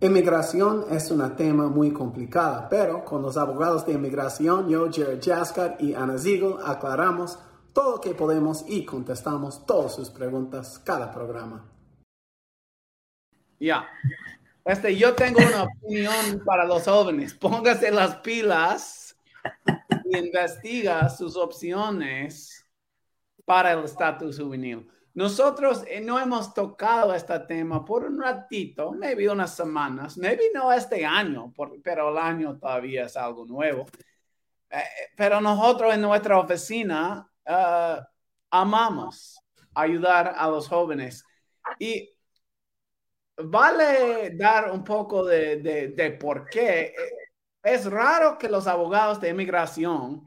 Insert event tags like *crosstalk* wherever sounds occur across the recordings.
Inmigración es un tema muy complicado, pero con los abogados de inmigración, yo, Jared Jaskar y Ana Ziegel, aclaramos todo lo que podemos y contestamos todas sus preguntas cada programa. Ya. Este, yo tengo una opinión para los jóvenes. Póngase las pilas y investiga sus opciones para el estatus juvenil. Nosotros eh, no hemos tocado este tema por un ratito, maybe unas semanas, maybe no este año, pero el año todavía es algo nuevo. Eh, pero nosotros en nuestra oficina eh, amamos ayudar a los jóvenes y vale dar un poco de, de, de por qué. Es raro que los abogados de inmigración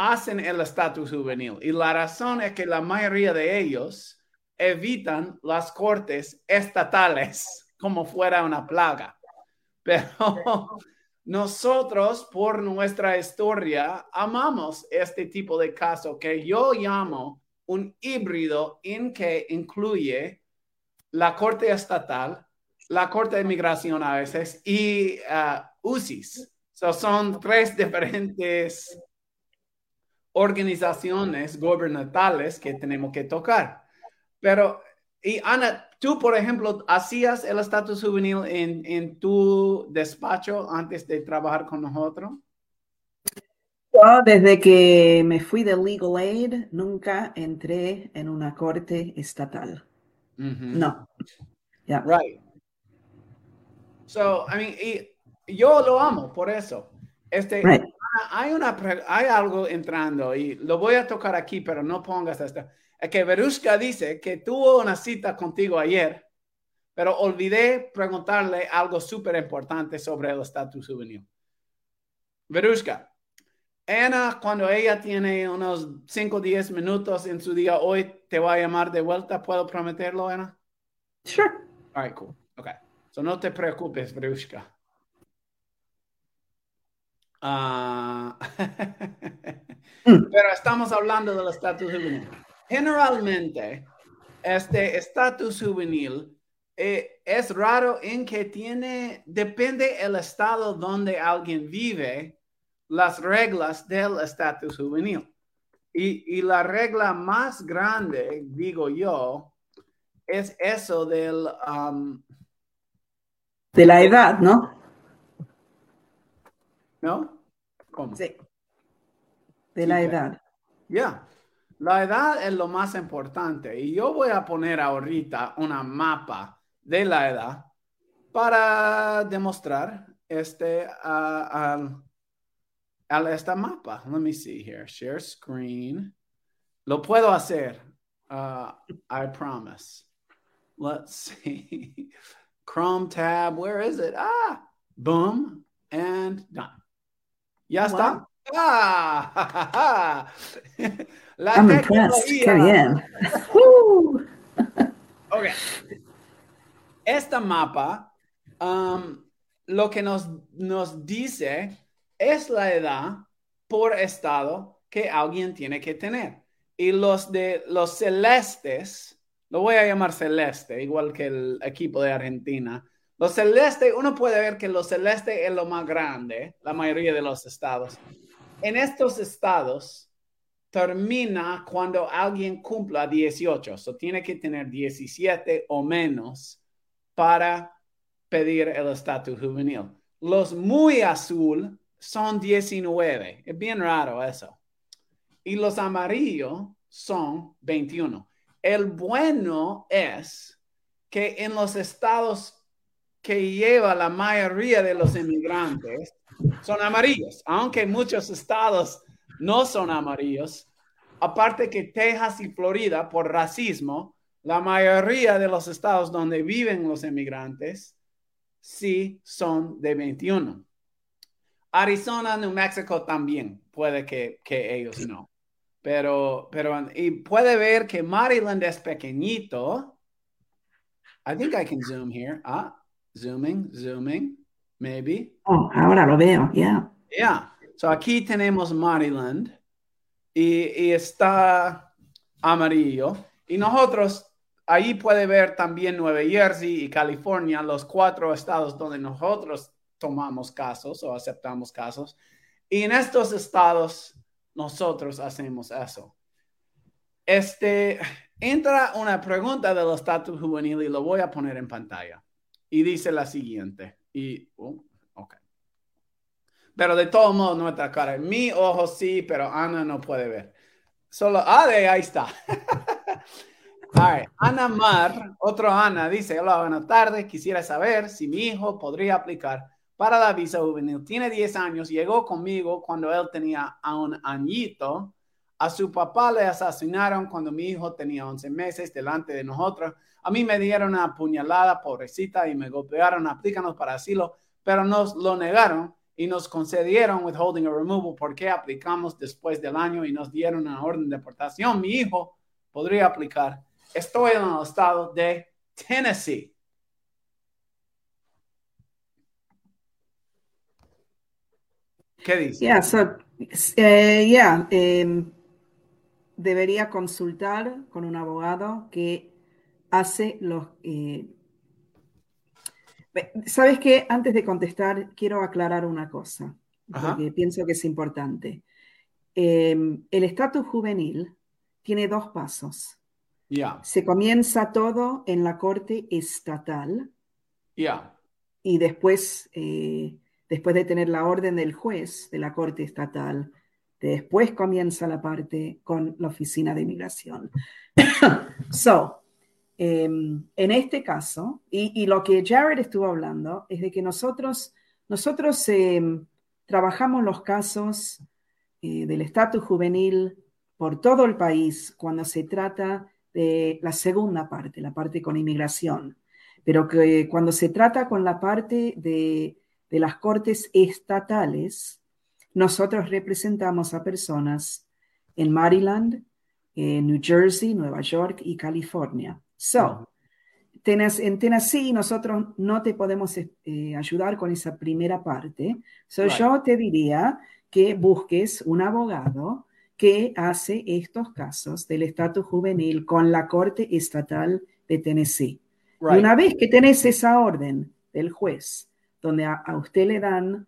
hacen el estatus juvenil. Y la razón es que la mayoría de ellos evitan las cortes estatales *laughs* como fuera una plaga. Pero *laughs* nosotros, por nuestra historia, amamos este tipo de caso que yo llamo un híbrido en que incluye la corte estatal, la corte de inmigración a veces y uh, UCIS. son tres diferentes organizaciones gubernamentales que tenemos que tocar. Pero, y Ana, tú, por ejemplo, hacías el estatus juvenil en, en tu despacho antes de trabajar con nosotros. desde que me fui de Legal Aid, nunca entré en una corte estatal. No. Yeah. Right. So, I mean, y yo lo amo por eso. Este, hay, una, hay algo entrando y lo voy a tocar aquí, pero no pongas esto. Es que Verushka dice que tuvo una cita contigo ayer, pero olvidé preguntarle algo súper importante sobre el estatus juvenil. Verushka, Ana, cuando ella tiene unos 5 o 10 minutos en su día hoy, te va a llamar de vuelta. ¿Puedo prometerlo, Ana? Sure. All right, cool. Okay. So no te preocupes, Verushka. Ah, *laughs* pero estamos hablando del estatus juvenil. Generalmente, este estatus juvenil eh, es raro en que tiene, depende el estado donde alguien vive, las reglas del estatus juvenil. Y, y, la regla más grande, digo yo, es eso del... Um, de la edad, ¿no? ¿No? ¿Cómo? Sí. De la edad. Ya. La edad es lo más importante. Y yo voy a poner ahorita una mapa de la edad para demostrar este al esta mapa. Let me see here. Share screen. Lo puedo hacer. Uh, I promise. Let's see. *laughs* Chrome tab. Where is it? Ah, boom and done. Ya está. ¡Ah! *laughs* La I'm impressed. Qué bien. *laughs* ok. Esta mapa um, lo que nos, nos dice es la edad por estado que alguien tiene que tener. Y los de los celestes, lo voy a llamar celeste, igual que el equipo de Argentina, los celestes, uno puede ver que los celeste es lo más grande, la mayoría de los estados. En estos estados termina cuando alguien cumpla 18, o tiene que tener 17 o menos para pedir el estatus juvenil. Los muy azul son 19, es bien raro eso. Y los amarillos son 21. El bueno es que en los estados que lleva la mayoría de los inmigrantes son amarillos, aunque muchos estados no son amarillos. Aparte que Texas y Florida, por racismo, la mayoría de los estados donde viven los inmigrantes sí son de 21. Arizona, New Mexico también, puede que, que ellos no. Pero, pero, y puede ver que Maryland es pequeñito. I think I can zoom here. Ah, Zooming, zooming, maybe. Oh, ahora lo veo, yeah. Yeah. So aquí tenemos Maryland y, y está amarillo. Y nosotros ahí puede ver también Nueva Jersey y California, los cuatro estados donde nosotros tomamos casos o aceptamos casos. Y en estos estados nosotros hacemos eso. Este, entra una pregunta del estatus juvenil y lo voy a poner en pantalla. Y dice la siguiente. Y, oh. Pero de todo modo, nuestra cara. Mi ojo sí, pero Ana no puede ver. Solo, ah, de ahí está. *laughs* Ana Mar, otro Ana, dice, hola, buenas tardes, quisiera saber si mi hijo podría aplicar para la visa juvenil. Tiene 10 años, llegó conmigo cuando él tenía un añito. A su papá le asesinaron cuando mi hijo tenía 11 meses delante de nosotros. A mí me dieron una puñalada, pobrecita, y me golpearon, aplícanos para asilo, pero nos lo negaron y nos concedieron withholding or removal porque aplicamos después del año y nos dieron una orden de deportación. Mi hijo podría aplicar. Estoy en el estado de Tennessee. ¿Qué dice? Yeah, so, em, debería consultar con un abogado que hace los... Eh, ¿Sabes qué? Antes de contestar, quiero aclarar una cosa, porque pienso que es importante. Em, el estatus juvenil tiene dos pasos. Yeah. Se comienza todo en la corte estatal. Yeah. Y después eh, después de tener la orden del juez de la Corte Estatal, después comienza la parte con la Oficina de Inmigración. *coughs* so, em, en este caso, y, lo que Jared estuvo hablando es de que nosotros, nosotros em, trabajamos los casos eh, del estatus juvenil por todo el país cuando se trata de la segunda parte, la parte con inmigración. Pero que cuando se trata con la parte de de las cortes estatales, nosotros representamos a personas en Maryland, en New Jersey, Nueva York y California. So, en Tennessee nosotros no te podemos eh, ayudar con esa primera parte. So, yo te diría que busques un abogado que hace estos casos del estatus juvenil con la Corte Estatal de Tennessee. Y una vez que tenés esa orden del juez donde a, usted le dan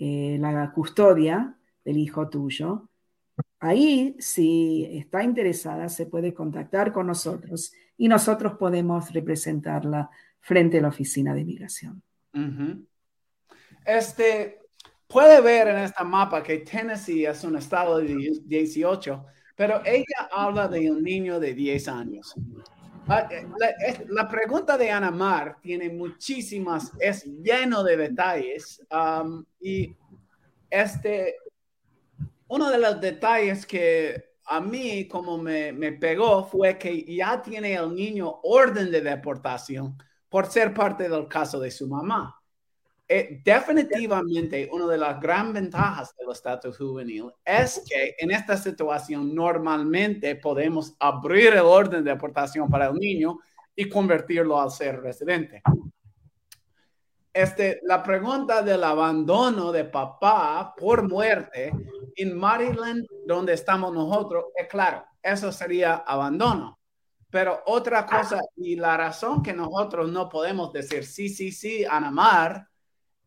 eh, la custodia del hijo tuyo. Ahí, si está interesada, se puede contactar con nosotros y nosotros podemos representarla frente a la oficina de inmigración. Este, puede ver en esta mapa que Tennessee es un estado de 18, pero ella habla de un niño de 10 años. Ah, eh, la, pregunta de Ana Mar tiene muchísimas, es lleno de detalles. y este, uno de los detalles que a mí como me, me, pegó fue que ya tiene el niño orden de deportación por ser parte del caso de su mamá. Eh, definitivamente una de las grandes ventajas del estatus juvenil es que en esta situación normalmente podemos abrir el orden de deportación para el niño y convertirlo al ser residente. Este, la pregunta del abandono de papá por muerte en Maryland, donde estamos nosotros, es claro, eso sería abandono. Pero otra cosa, y la razón que nosotros no podemos decir sí, sí, sí, Anamar,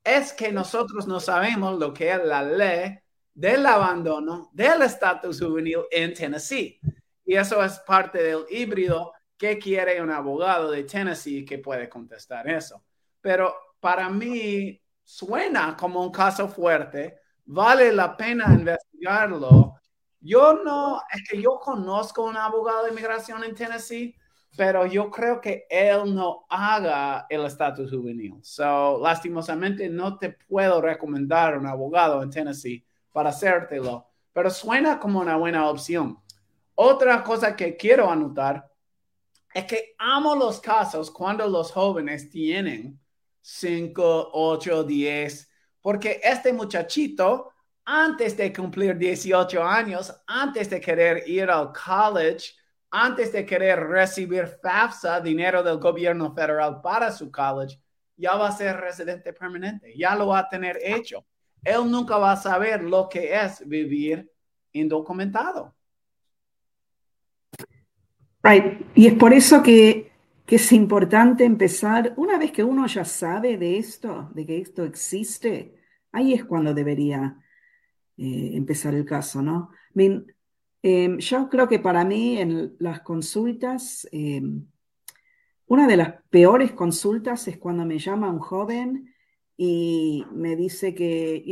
es que nosotros no sabemos lo que es la ley del abandono del estatus juvenil en Tennessee. Y eso es parte del híbrido que quiere un abogado de Tennessee que puede contestar eso. Pero para mí suena como un caso fuerte, vale la pena investigarlo. Yo no, es que yo conozco un abogado de inmigración en Tennessee, pero yo creo que él no haga el estatus juvenil. So, lastimosamente, no te puedo recomendar un abogado en Tennessee para hacértelo, pero suena como una buena opción. Otra cosa que quiero anotar es que amo los casos cuando los jóvenes tienen 5, 8, 10, porque este muchachito, antes de cumplir 18 años, antes de querer ir al college, antes de querer recibir FAFSA, dinero del gobierno federal para su college, ya va a ser residente permanente, ya lo va a tener hecho. Él nunca va a saber lo que es vivir indocumentado. Right. Y es por eso que que es importante empezar, una vez que uno ya sabe de esto, de que esto existe, ahí es cuando debería eh, empezar el caso, ¿no? Em, yo creo que para mí en las consultas, em, una de las peores consultas es cuando me llama un joven y me dice que,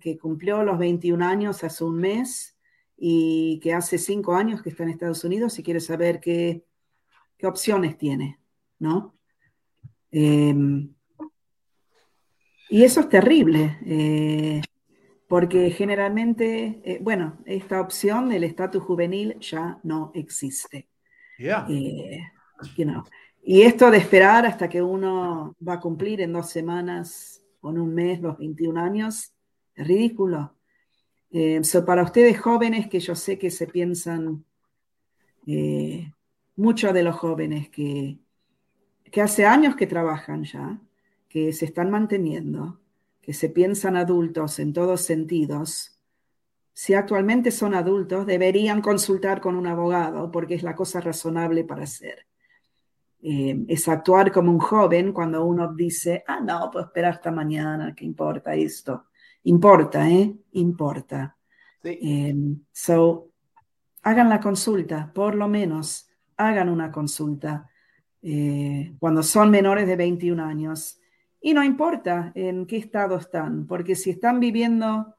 que cumplió los 21 años hace un mes y que hace cinco años que está en Estados Unidos y quiere saber qué, qué opciones tiene, ¿no? Em, y eso es terrible, eh, porque generalmente, eh, bueno, esta opción del estatus juvenil ya no existe. Eh, y esto de esperar hasta que uno va a cumplir en dos semanas o en un mes los 21 años, es ridículo. Eh, para ustedes jóvenes que yo sé que se piensan, eh, muchos de los jóvenes que, que hace años que trabajan ya, que se están manteniendo, que se piensan adultos en todos sentidos, si actualmente son adultos, deberían consultar con un abogado porque es la cosa razonable para hacer. Eh, es actuar como un joven cuando uno dice, ah, no, pues espera hasta mañana, ¿qué importa esto? Importa, ¿eh? Importa. Em, so, hagan la consulta, por lo menos, hagan una consulta eh, cuando son menores de 21 años. Y no importa en qué estado están, porque si están viviendo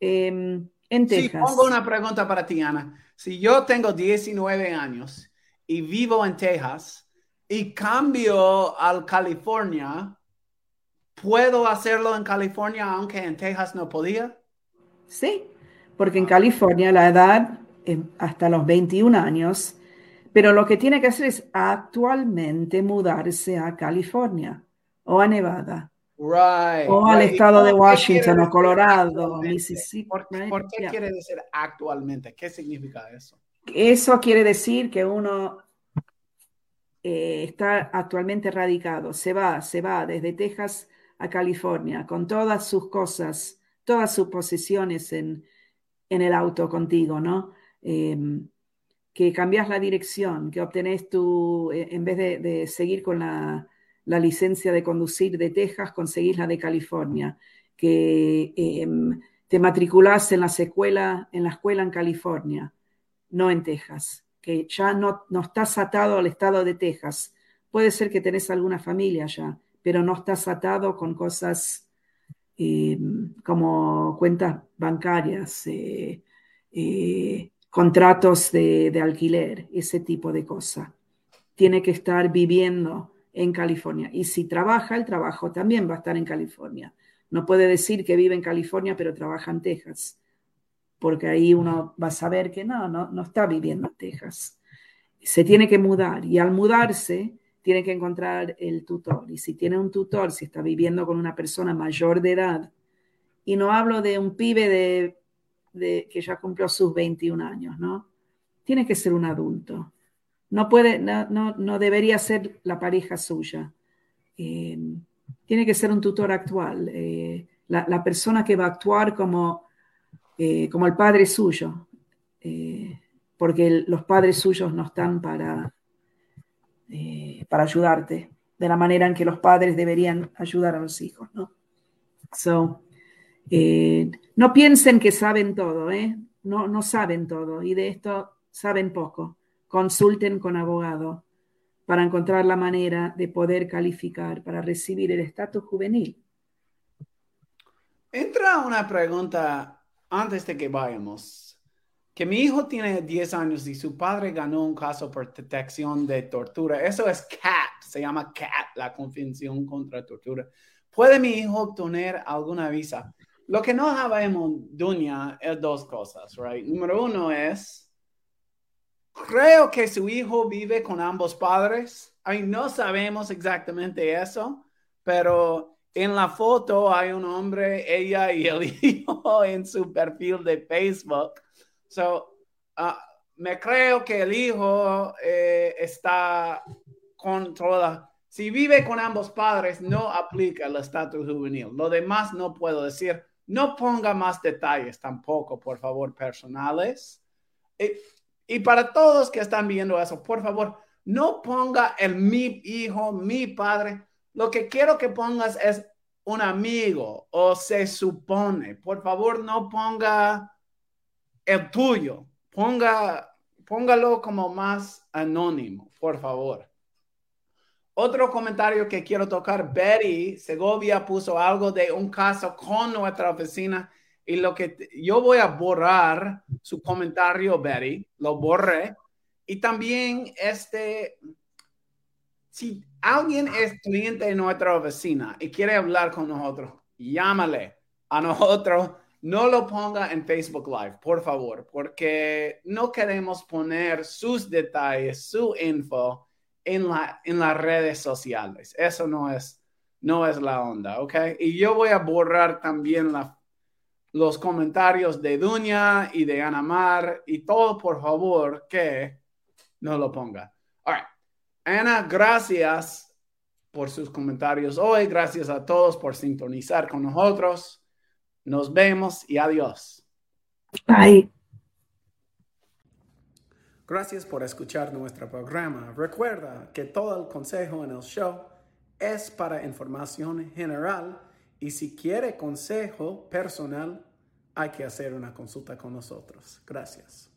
em, en Texas. Sí, pongo una pregunta para ti, Ana. Si yo tengo 19 años y vivo en Texas y cambio a California, ¿Puedo hacerlo en California aunque en Texas no podía? Sí, porque en California la edad es hasta los 21 años, pero lo que tiene que hacer es actualmente mudarse a California o a Nevada. O al estado de Washington o Colorado, Mississippi. ¿Por, qué quiere decir actualmente? ¿Qué significa eso? Eso quiere decir que uno eh, está actualmente radicado, se va, se va desde Texas a California con todas sus cosas, todas sus posesiones en, el auto contigo, ¿no? Em, que cambias la dirección, que obtenés tu, eh, en vez de, seguir con la, licencia de conducir de Texas, conseguís la de California, que em, te matriculás en la, secuela, en la escuela en California, no en Texas, que ya no, no estás atado al estado de Texas. Puede ser que tenés alguna familia ya, pero no estás atado con cosas eh, como cuentas bancarias, eh, eh, contratos de, alquiler, ese tipo de cosas. Tiene que estar viviendo en California. Y si trabaja, el trabajo también va a estar en California. No puede decir que vive en California, pero trabaja en Texas, porque ahí uno va a saber que no, no, no está viviendo en Texas. Se tiene que mudar y al mudarse tiene que encontrar el tutor. Y si tiene un tutor, si está viviendo con una persona mayor de edad, y no hablo de un pibe de, que ya cumplió sus 21 años, ¿no? Tiene que ser un adulto. No puede, no, no, debería ser la pareja suya. Eh, tiene que ser un tutor actual, eh, la, persona que va a actuar como, eh, como el padre suyo, porque los padres suyos no están para, para ayudarte de la manera en que los padres deberían ayudar a los hijos, ¿no? So, no piensen que saben todo, ¿eh? No, no saben todo y de esto saben poco. Consulten con abogado para encontrar la manera de poder calificar para recibir el estatus juvenil. Entra una pregunta antes de que vayamos que mi hijo tiene 10 años y su padre ganó un caso por detección de tortura. Eso es CAT, se llama CAT, la Convención contra Tortura. ¿Puede mi hijo obtener alguna visa? Lo que no sabemos, Dunia, es dos cosas, right? Número uno es, creo que su hijo vive con ambos padres. Ahí no sabemos exactamente eso, pero en la foto hay un hombre, ella y el *laughs* hijo en su perfil de Facebook. So, uh, me creo que el hijo eh, está controlado. Si vive con ambos padres, no aplica el estatus juvenil. Lo demás no puedo decir. No ponga más detalles tampoco, por favor, personales. Y, y para todos que están viendo eso, por favor, No ponga el mi hijo, mi padre. Lo que quiero que pongas es un amigo o se supone. Por favor, no ponga el tuyo. Ponga, póngalo como más anónimo, por favor. Otro comentario que quiero tocar, Betty Segovia puso algo de un caso con nuestra oficina y lo que yo voy a borrar su comentario, Betty, lo borré. Y también este, si alguien es cliente de nuestra oficina y quiere hablar con nosotros, llámale a nosotros. No lo ponga en Facebook Live, por favor, porque no queremos poner sus detalles, su info en, la, en las redes sociales. Eso no es, no es la onda, ¿ok? Y yo voy a borrar también la, los comentarios de Duña y de Anamar y todo, por favor, que no lo ponga. All right. Ana, gracias por sus comentarios hoy. Gracias a todos por sintonizar con nosotros. Nos vemos y adiós. Bye. Gracias por escuchar nuestro programa. Recuerda que todo el consejo en el show es para información general y si quiere consejo personal, hay que hacer una consulta con nosotros. Gracias.